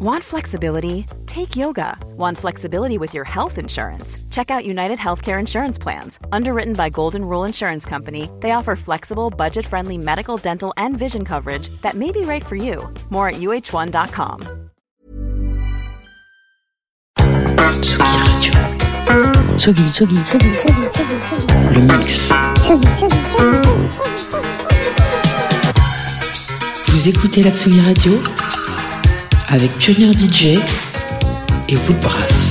Want flexibility? Take yoga. Want flexibility with your health insurance? Check out United Healthcare Insurance Plans. Underwritten by Golden Rule Insurance Company, they offer flexible, budget friendly medical, dental, and vision coverage that may be right for you. More at uh1.com. Tsugi Radio. Tsugi, Tsugi, Tsugi, Tsugi, Tsugi, Tsugi. Le mix. Tsugi, Tsugi, Tsugi, Vous écoutez la Tsugi Radio avec Pionnier DJ et Woodbrass.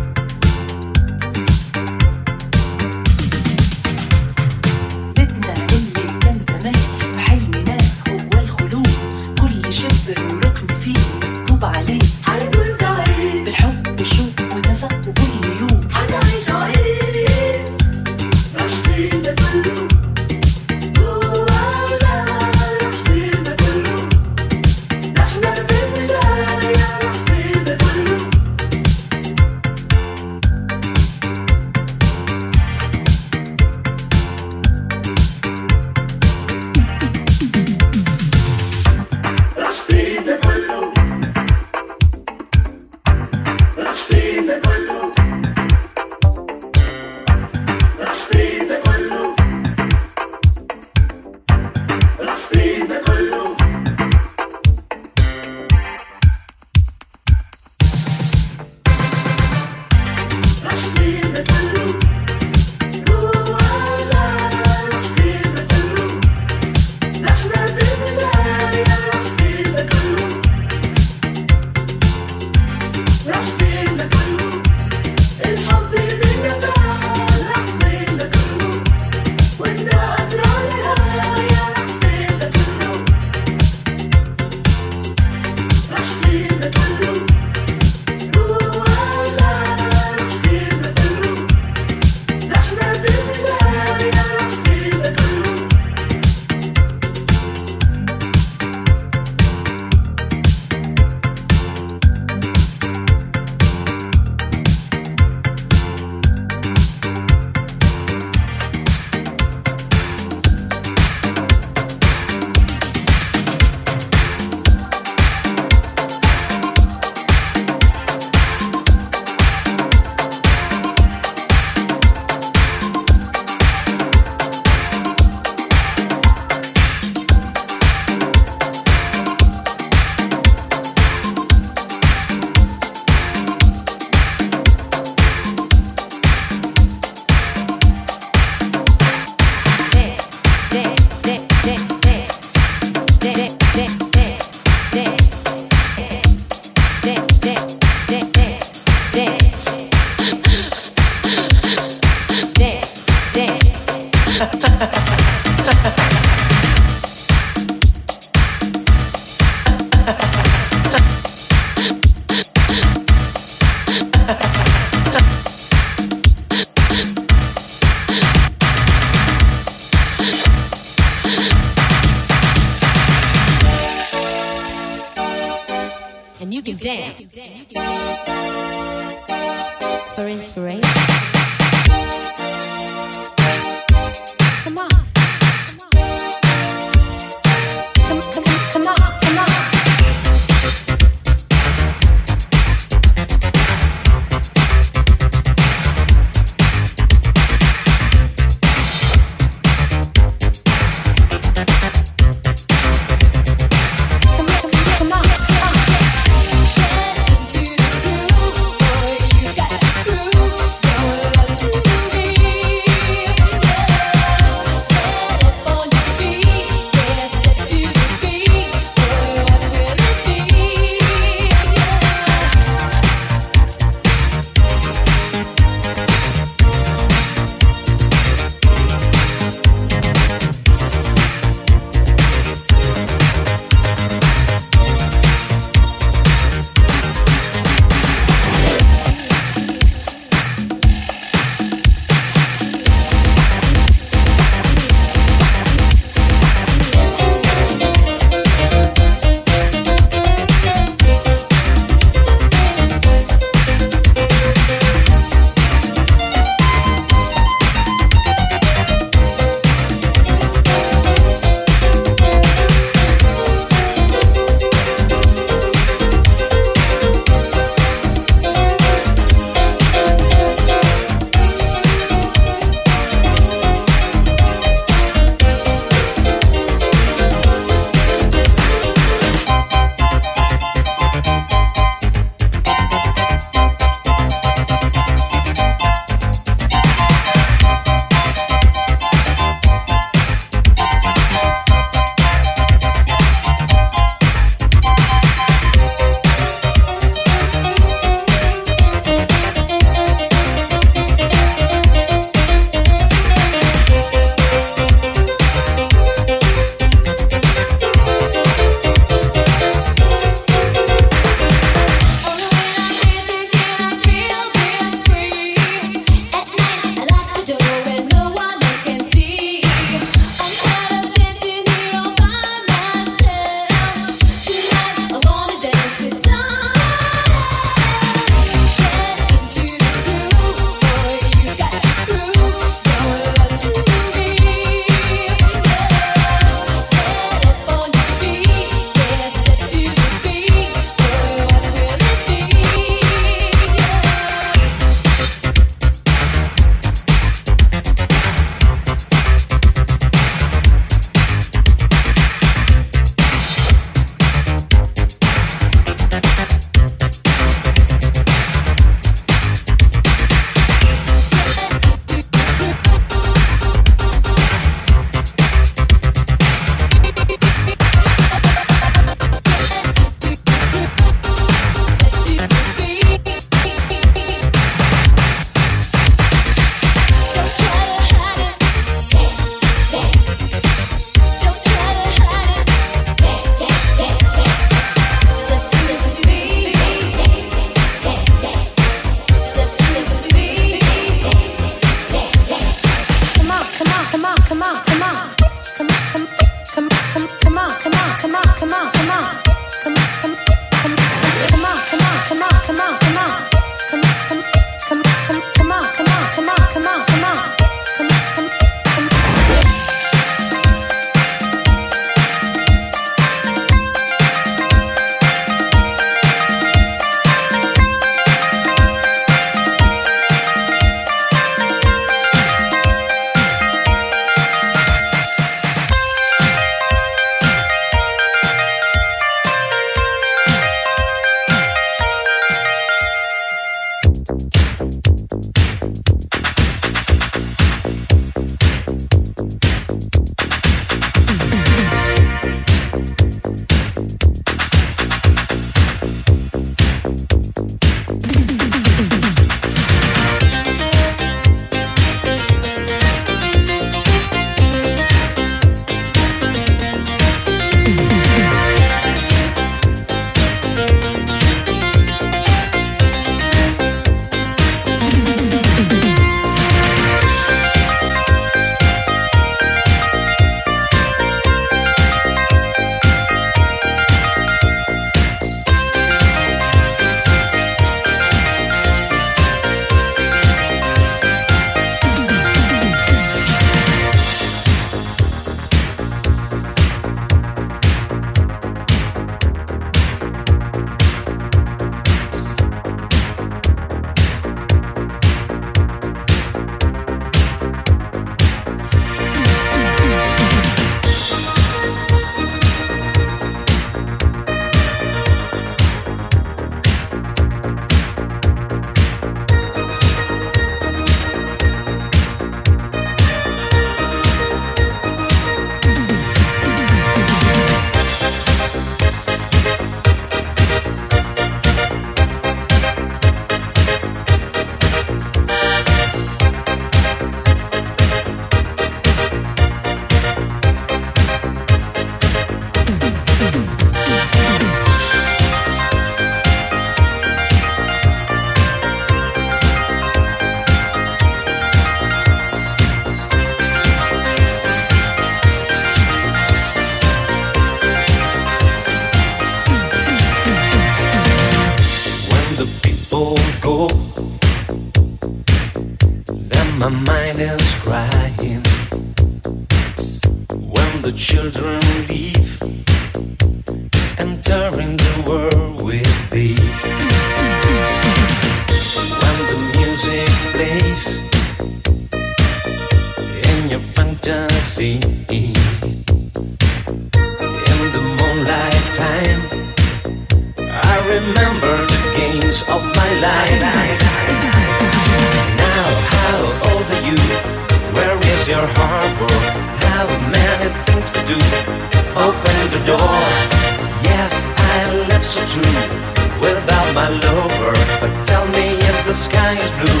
The sky is blue.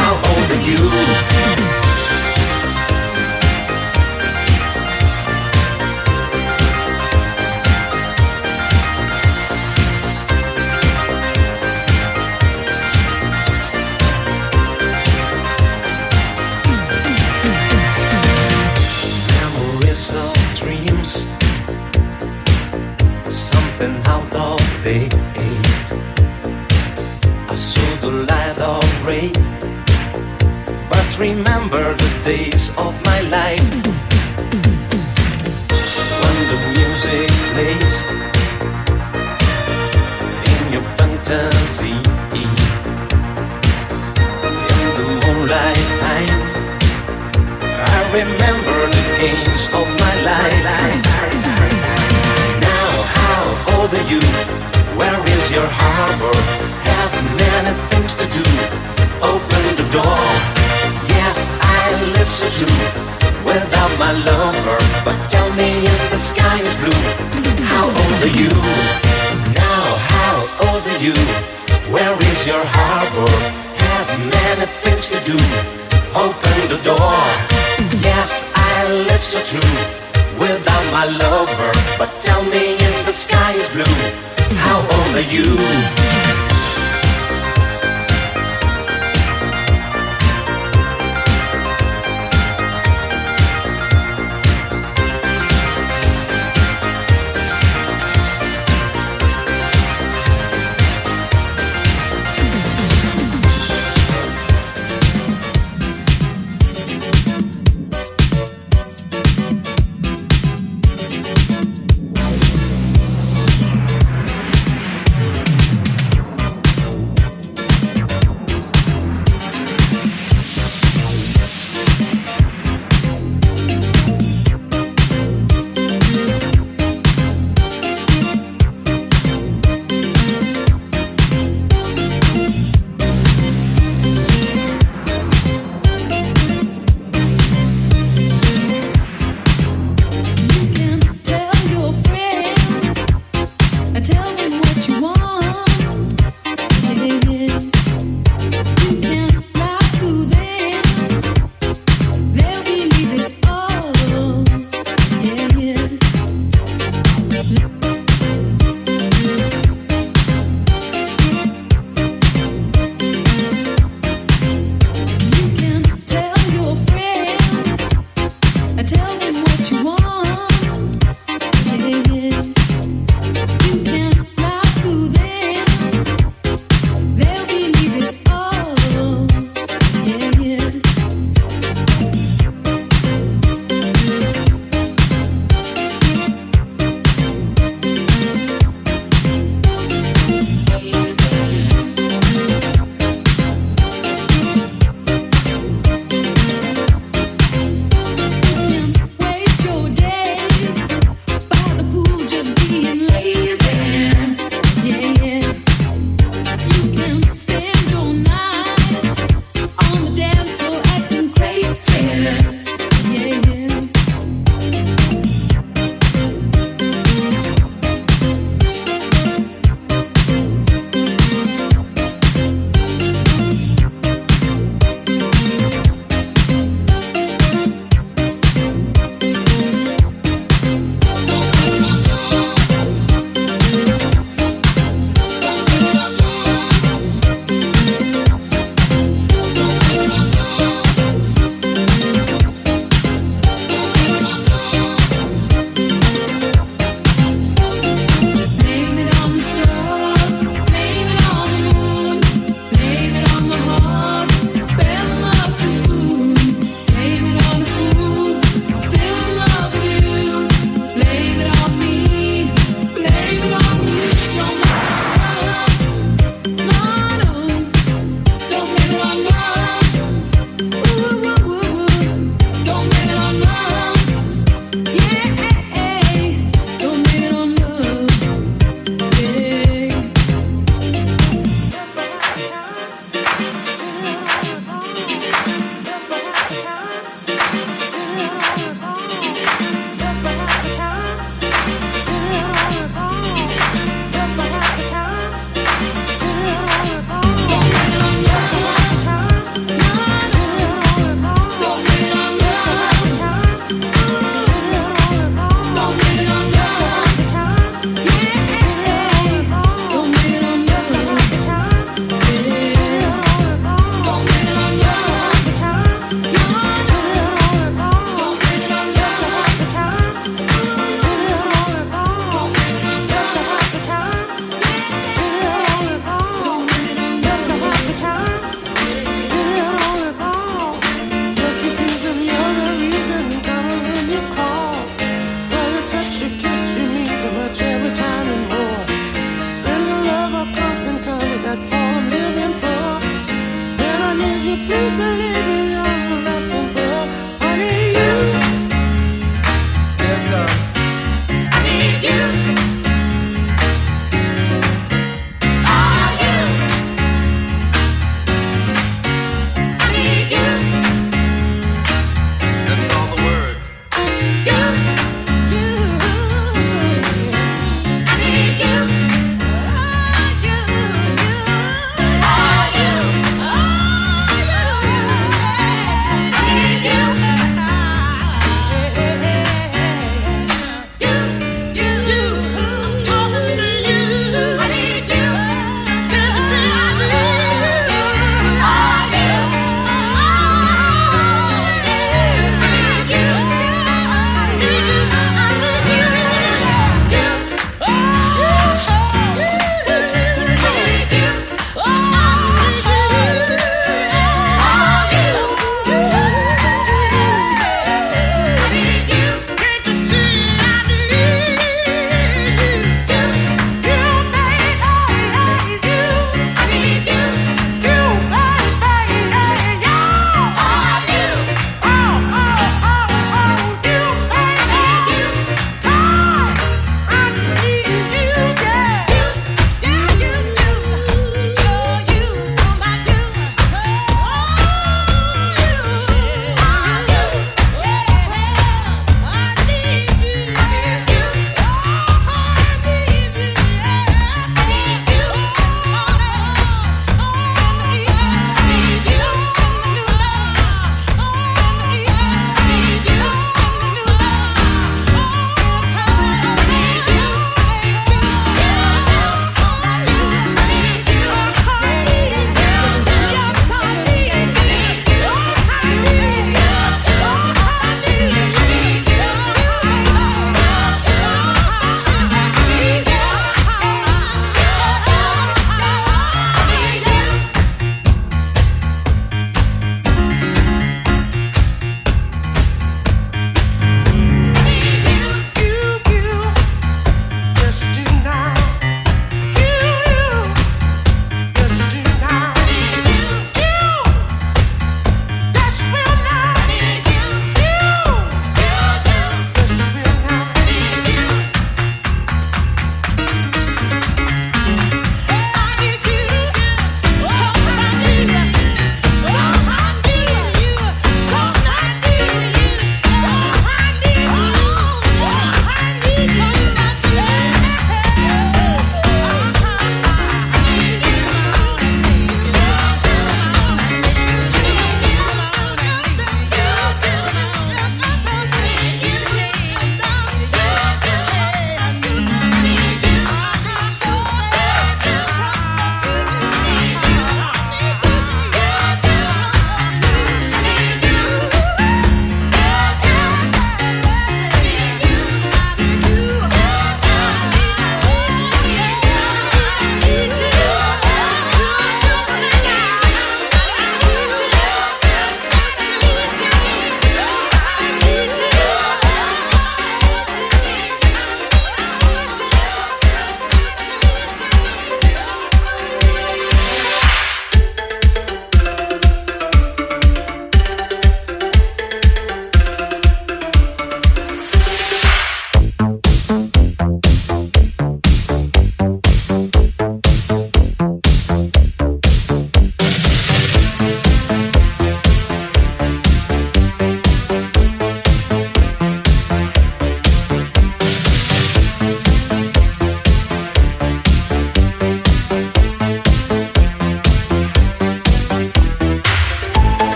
How old are you? memories of dreams, something out of date. Rain, but remember the days of my life when the music plays in your fantasy. In the moonlight time. I remember the games of my life. Now, how old are you? Where is your harbor? Without my lover. But tell me if the sky is blue. How old are you? Now, how old are you? Where is your harbor? Have many things to do. Open the door. Yes, I live so true without my lover. But tell me if the sky is blue. How old are you?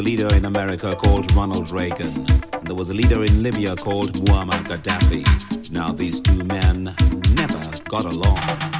A leader in America called Ronald Reagan. And there was a leader in Libya called Muammar Gaddafi. Now, these two men never got along.